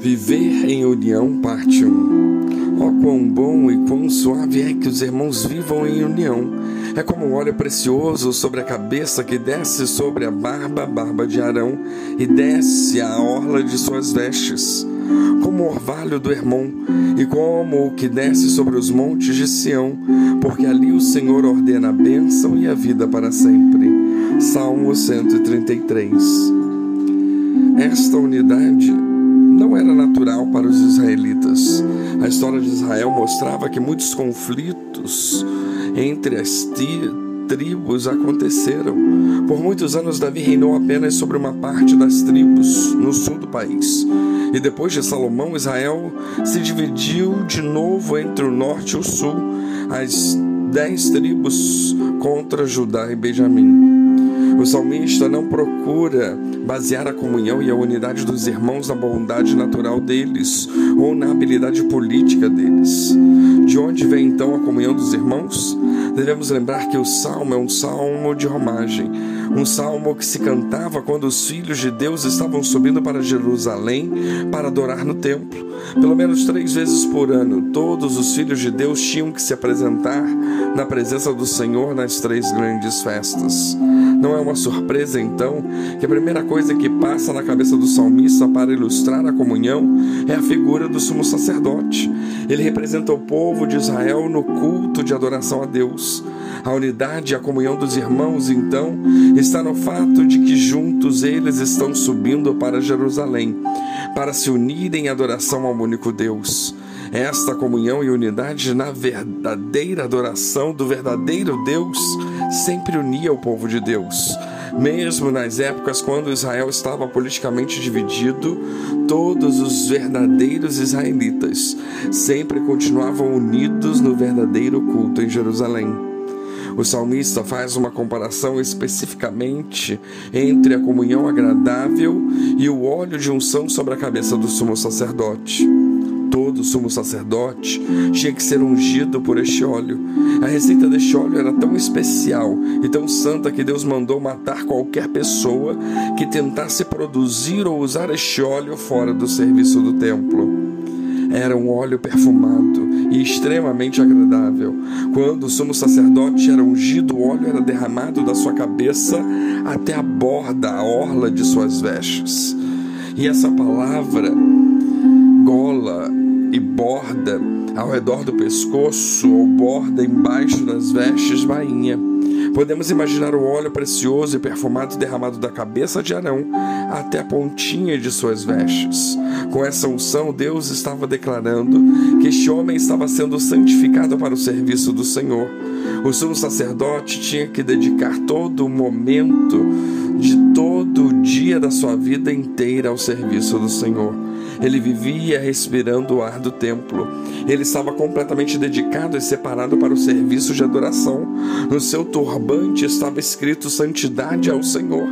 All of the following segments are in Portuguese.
Viver em união, parte 1. Oh, quão bom e quão suave é que os irmãos vivam em união. É como um óleo precioso sobre a cabeça que desce sobre a barba, barba de Arão, e desce a orla de suas vestes. Como o orvalho do Hermon, e como o que desce sobre os montes de Sião, porque ali o Senhor ordena a bênção e a vida para sempre. Salmo 133. Esta unidade não era natural para os israelitas. A história de Israel mostrava que muitos conflitos entre as tribos aconteceram. Por muitos anos, Davi reinou apenas sobre uma parte das tribos no sul do país. E depois de Salomão, Israel se dividiu de novo entre o norte e o sul, as dez tribos contra Judá e Benjamim. O salmista não procura basear a comunhão e a unidade dos irmãos na bondade natural deles ou na habilidade política deles. De onde vem então a comunhão dos irmãos? Devemos lembrar que o salmo é um salmo de romagem, um salmo que se cantava quando os filhos de Deus estavam subindo para Jerusalém para adorar no templo. Pelo menos três vezes por ano, todos os filhos de Deus tinham que se apresentar na presença do Senhor nas três grandes festas. Não é uma surpresa, então, que a primeira coisa que passa na cabeça do salmista para ilustrar a comunhão é a figura do sumo sacerdote. Ele representa o povo de Israel no culto de adoração a Deus. A unidade e a comunhão dos irmãos, então, está no fato de que juntos eles estão subindo para Jerusalém, para se unirem em adoração ao único Deus. Esta comunhão e unidade na verdadeira adoração do verdadeiro Deus sempre unia o povo de Deus. Mesmo nas épocas quando Israel estava politicamente dividido, todos os verdadeiros israelitas sempre continuavam unidos no verdadeiro culto em Jerusalém. O salmista faz uma comparação especificamente entre a comunhão agradável e o óleo de unção sobre a cabeça do sumo sacerdote todo sumo sacerdote tinha que ser ungido por este óleo. A receita deste óleo era tão especial e tão santa que Deus mandou matar qualquer pessoa que tentasse produzir ou usar este óleo fora do serviço do templo. Era um óleo perfumado e extremamente agradável. Quando o sumo sacerdote era ungido, o óleo era derramado da sua cabeça até a borda, a orla de suas vestes. E essa palavra, gola, e borda ao redor do pescoço ou borda embaixo das vestes bainha. Podemos imaginar o óleo precioso e perfumado derramado da cabeça de Arão até a pontinha de suas vestes. Com essa unção, Deus estava declarando que este homem estava sendo santificado para o serviço do Senhor. O sumo sacerdote tinha que dedicar todo o momento de todo o dia da sua vida inteira ao serviço do Senhor. Ele vivia respirando o ar do templo. Ele estava completamente dedicado e separado para o serviço de adoração. No seu turbante estava escrito santidade ao Senhor.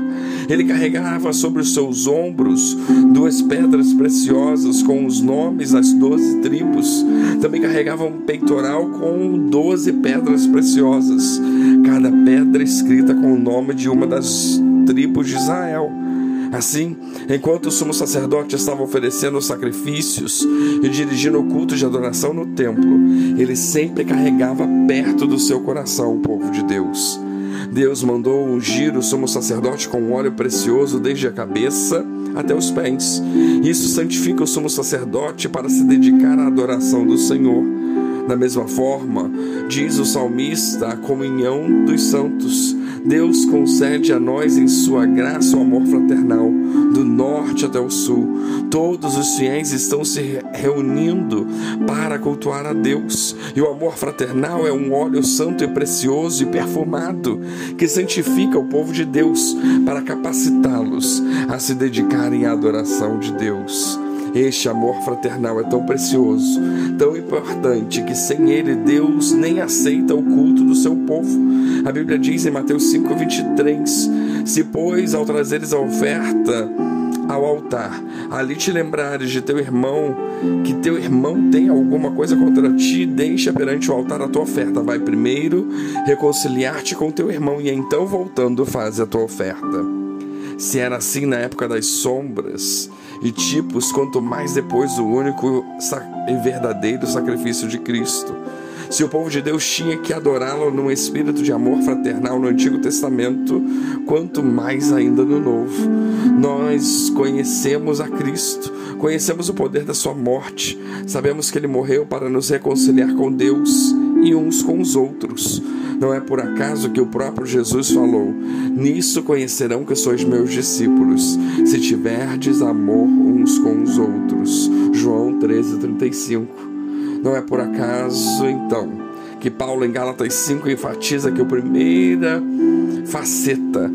Ele carregava sobre os seus ombros duas pedras preciosas com os nomes das doze tribos. Também carregava um peitoral com doze pedras preciosas, cada pedra escrita com o nome de uma das tribos de Israel. Assim, enquanto o sumo sacerdote estava oferecendo sacrifícios e dirigindo o culto de adoração no templo, ele sempre carregava perto do seu coração o povo de Deus. Deus mandou ungir o sumo sacerdote com óleo precioso desde a cabeça até os pés. Isso santifica o sumo sacerdote para se dedicar à adoração do Senhor. Da mesma forma, diz o salmista, a comunhão dos santos Deus concede a nós em sua graça o amor fraternal, do norte até o sul. Todos os fiéis estão se reunindo para cultuar a Deus. E o amor fraternal é um óleo santo e precioso e perfumado que santifica o povo de Deus para capacitá-los a se dedicarem à adoração de Deus. Este amor fraternal é tão precioso, tão importante, que sem ele Deus nem aceita o culto do seu povo. A Bíblia diz em Mateus 5,23: Se, pois, ao trazeres a oferta ao altar, ali te lembrares de teu irmão, que teu irmão tem alguma coisa contra ti, deixa perante o altar a tua oferta. Vai primeiro reconciliar-te com teu irmão e então, voltando, faz a tua oferta. Se era assim na época das sombras, e tipos, quanto mais depois do único e verdadeiro sacrifício de Cristo. Se o povo de Deus tinha que adorá-lo num espírito de amor fraternal no Antigo Testamento, quanto mais ainda no Novo. Nós conhecemos a Cristo, conhecemos o poder da sua morte, sabemos que ele morreu para nos reconciliar com Deus e uns com os outros. Não é por acaso que o próprio Jesus falou: Nisso conhecerão que sois meus discípulos, se tiverdes amor uns com os outros. João 13:35. Não é por acaso, então, que Paulo em Gálatas 5 enfatiza que a primeira faceta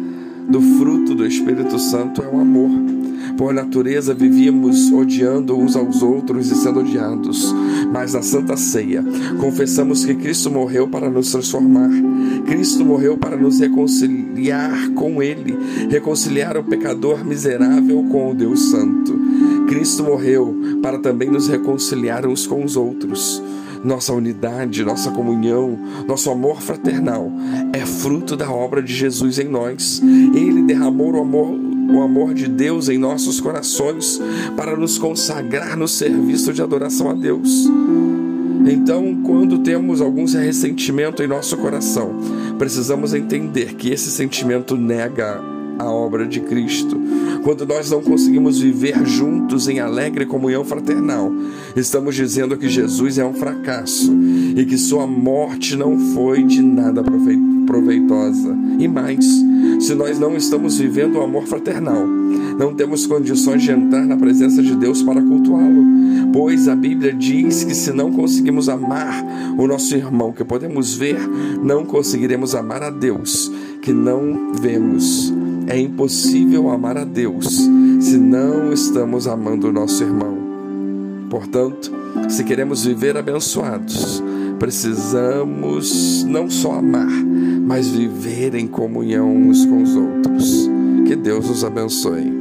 do fruto do Espírito Santo é o amor. Por natureza vivíamos odiando uns aos outros e sendo odiados. Mas na Santa Ceia, confessamos que Cristo morreu para nos transformar. Cristo morreu para nos reconciliar com Ele, reconciliar o pecador miserável com o Deus Santo. Cristo morreu para também nos reconciliar uns com os outros. Nossa unidade, nossa comunhão, nosso amor fraternal é fruto da obra de Jesus em nós. Ele derramou o amor o amor de Deus em nossos corações para nos consagrar no serviço de adoração a Deus. Então, quando temos algum ressentimento em nosso coração, precisamos entender que esse sentimento nega a obra de Cristo. Quando nós não conseguimos viver juntos em alegre comunhão fraternal, estamos dizendo que Jesus é um fracasso e que sua morte não foi de nada proveitosa. E mais, se nós não estamos vivendo o amor fraternal, não temos condições de entrar na presença de Deus para cultuá-lo, pois a Bíblia diz que se não conseguimos amar o nosso irmão que podemos ver, não conseguiremos amar a Deus que não vemos. É impossível amar a Deus se não estamos amando o nosso irmão. Portanto, se queremos viver abençoados, precisamos não só amar, mas viver em comunhão uns com os outros. Que Deus nos abençoe.